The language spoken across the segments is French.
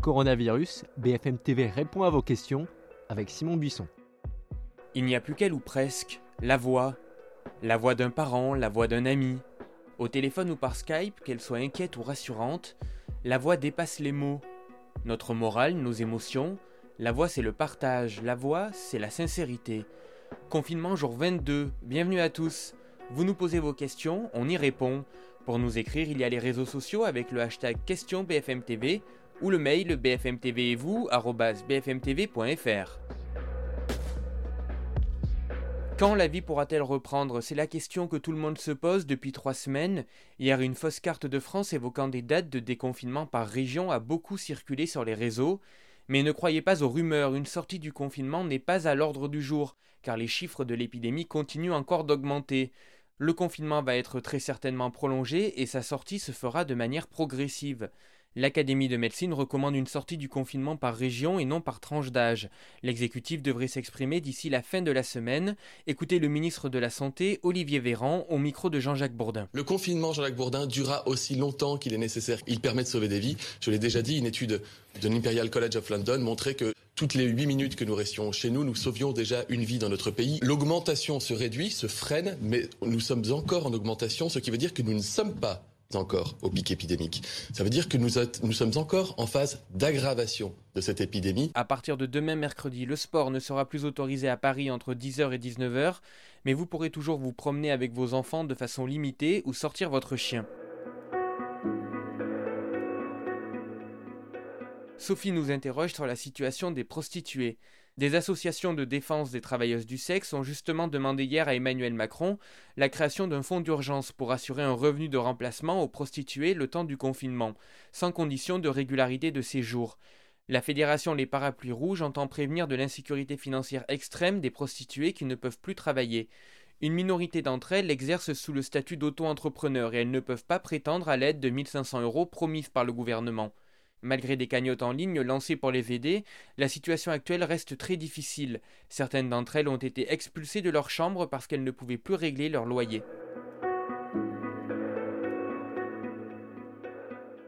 Coronavirus, BFM TV répond à vos questions avec Simon Buisson. Il n'y a plus qu'elle ou presque, la voix. La voix d'un parent, la voix d'un ami. Au téléphone ou par Skype, qu'elle soit inquiète ou rassurante, la voix dépasse les mots. Notre morale, nos émotions, la voix c'est le partage, la voix c'est la sincérité. Confinement jour 22, bienvenue à tous. Vous nous posez vos questions, on y répond. Pour nous écrire, il y a les réseaux sociaux avec le hashtag question BFMTV ou le mail bfmtv et vous bfmtv.fr. Quand la vie pourra-t-elle reprendre? C'est la question que tout le monde se pose depuis trois semaines. Hier, une fausse carte de France évoquant des dates de déconfinement par région a beaucoup circulé sur les réseaux. Mais ne croyez pas aux rumeurs, une sortie du confinement n'est pas à l'ordre du jour, car les chiffres de l'épidémie continuent encore d'augmenter. Le confinement va être très certainement prolongé et sa sortie se fera de manière progressive. L'Académie de médecine recommande une sortie du confinement par région et non par tranche d'âge. L'exécutif devrait s'exprimer d'ici la fin de la semaine. Écoutez le ministre de la Santé, Olivier Véran, au micro de Jean-Jacques Bourdin. Le confinement, Jean-Jacques Bourdin, durera aussi longtemps qu'il est nécessaire. Il permet de sauver des vies. Je l'ai déjà dit, une étude de l'Imperial College of London montrait que toutes les 8 minutes que nous restions chez nous, nous sauvions déjà une vie dans notre pays. L'augmentation se réduit, se freine, mais nous sommes encore en augmentation, ce qui veut dire que nous ne sommes pas encore au pic épidémique. Ça veut dire que nous, sommes encore en phase d'aggravation de cette épidémie. À partir de demain mercredi, le sport ne sera plus autorisé à Paris entre 10h et 19h, mais vous pourrez toujours vous promener avec vos enfants de façon limitée ou sortir votre chien. Sophie nous interroge sur la situation des prostituées. Des associations de défense des travailleuses du sexe ont justement demandé hier à Emmanuel Macron la création d'un fonds d'urgence pour assurer un revenu de remplacement aux prostituées le temps du confinement, sans condition de régularité de séjour. La fédération Les Parapluies Rouges entend prévenir de l'insécurité financière extrême des prostituées qui ne peuvent plus travailler. Une minorité d'entre elles exercent sous le statut d'auto-entrepreneur et elles ne peuvent pas prétendre à l'aide de 1500 euros promise par le gouvernement. Malgré des cagnottes en ligne lancées pour les aider, la situation actuelle reste très difficile. Certaines d'entre elles ont été expulsées de leur chambre parce qu'elles ne pouvaient plus régler leur loyer.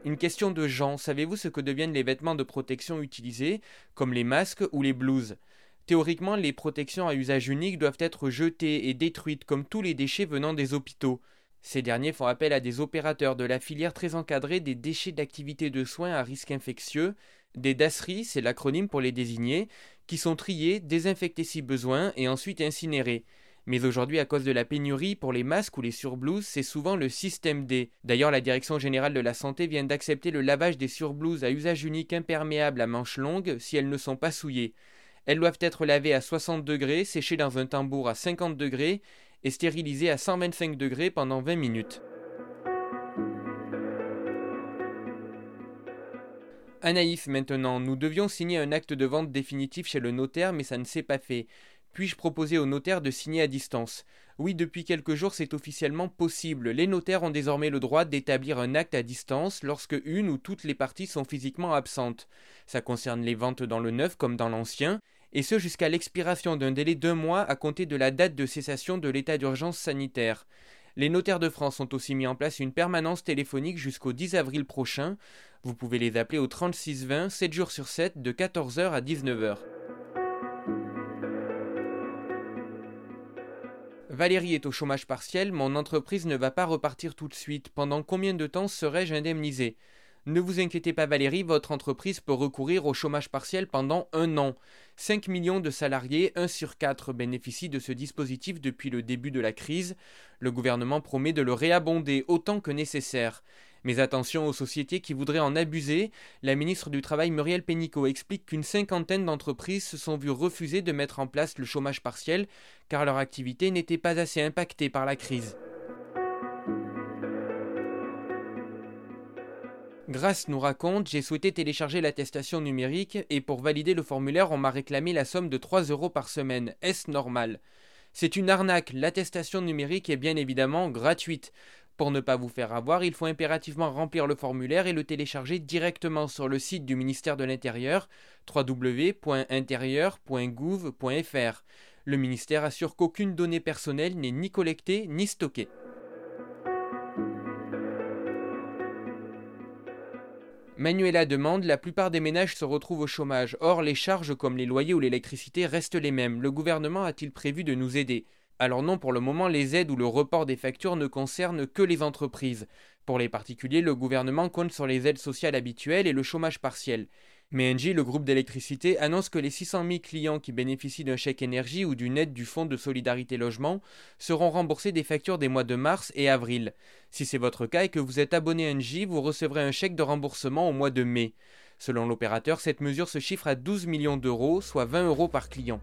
Une question de Jean, savez-vous ce que deviennent les vêtements de protection utilisés, comme les masques ou les blouses? Théoriquement, les protections à usage unique doivent être jetées et détruites comme tous les déchets venant des hôpitaux. Ces derniers font appel à des opérateurs de la filière très encadrée des déchets d'activité de soins à risque infectieux, des DASRI, c'est l'acronyme pour les désigner, qui sont triés, désinfectés si besoin et ensuite incinérés. Mais aujourd'hui, à cause de la pénurie pour les masques ou les surblouses, c'est souvent le système D. D'ailleurs, la Direction générale de la santé vient d'accepter le lavage des surblouses à usage unique imperméable à manches longues si elles ne sont pas souillées. Elles doivent être lavées à 60 degrés, séchées dans un tambour à 50 degrés et stérilisé à 125 degrés pendant 20 minutes. Anaïs maintenant, nous devions signer un acte de vente définitif chez le notaire mais ça ne s'est pas fait. Puis-je proposer au notaire de signer à distance? Oui, depuis quelques jours, c'est officiellement possible. Les notaires ont désormais le droit d'établir un acte à distance lorsque une ou toutes les parties sont physiquement absentes. Ça concerne les ventes dans le neuf comme dans l'ancien, et ce jusqu'à l'expiration d'un délai d'un mois à compter de la date de cessation de l'état d'urgence sanitaire. Les notaires de France ont aussi mis en place une permanence téléphonique jusqu'au 10 avril prochain. Vous pouvez les appeler au 36 20, 7 jours sur 7, de 14h à 19h. Valérie est au chômage partiel, mon entreprise ne va pas repartir tout de suite. Pendant combien de temps serais-je indemnisé ne vous inquiétez pas Valérie, votre entreprise peut recourir au chômage partiel pendant un an. 5 millions de salariés, 1 sur 4 bénéficient de ce dispositif depuis le début de la crise. Le gouvernement promet de le réabonder autant que nécessaire. Mais attention aux sociétés qui voudraient en abuser. La ministre du Travail Muriel Pénicaud explique qu'une cinquantaine d'entreprises se sont vues refuser de mettre en place le chômage partiel car leur activité n'était pas assez impactée par la crise. Grâce nous raconte, j'ai souhaité télécharger l'attestation numérique et pour valider le formulaire, on m'a réclamé la somme de 3 euros par semaine. Est-ce normal? C'est une arnaque. L'attestation numérique est bien évidemment gratuite. Pour ne pas vous faire avoir, il faut impérativement remplir le formulaire et le télécharger directement sur le site du ministère de l'Intérieur www.intérieur.gouv.fr. Le ministère assure qu'aucune donnée personnelle n'est ni collectée ni stockée. Manuela demande La plupart des ménages se retrouvent au chômage. Or, les charges comme les loyers ou l'électricité restent les mêmes. Le gouvernement a-t-il prévu de nous aider? Alors non, pour le moment, les aides ou le report des factures ne concernent que les entreprises. Pour les particuliers, le gouvernement compte sur les aides sociales habituelles et le chômage partiel. Mais Engie, le groupe d'électricité, annonce que les 600 000 clients qui bénéficient d'un chèque énergie ou d'une aide du Fonds de solidarité logement seront remboursés des factures des mois de mars et avril. Si c'est votre cas et que vous êtes abonné à Engie, vous recevrez un chèque de remboursement au mois de mai. Selon l'opérateur, cette mesure se chiffre à 12 millions d'euros, soit 20 euros par client.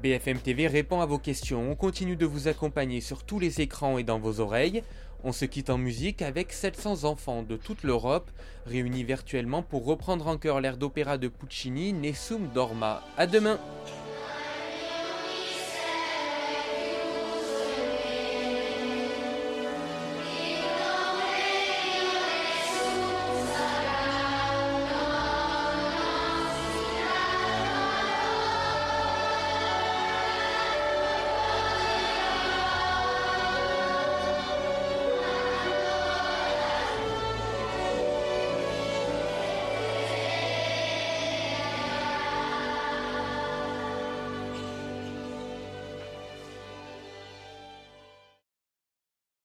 BFM TV répond à vos questions. On continue de vous accompagner sur tous les écrans et dans vos oreilles. On se quitte en musique avec 700 enfants de toute l'Europe réunis virtuellement pour reprendre en chœur l'air d'opéra de Puccini, Nessum Dorma. À demain!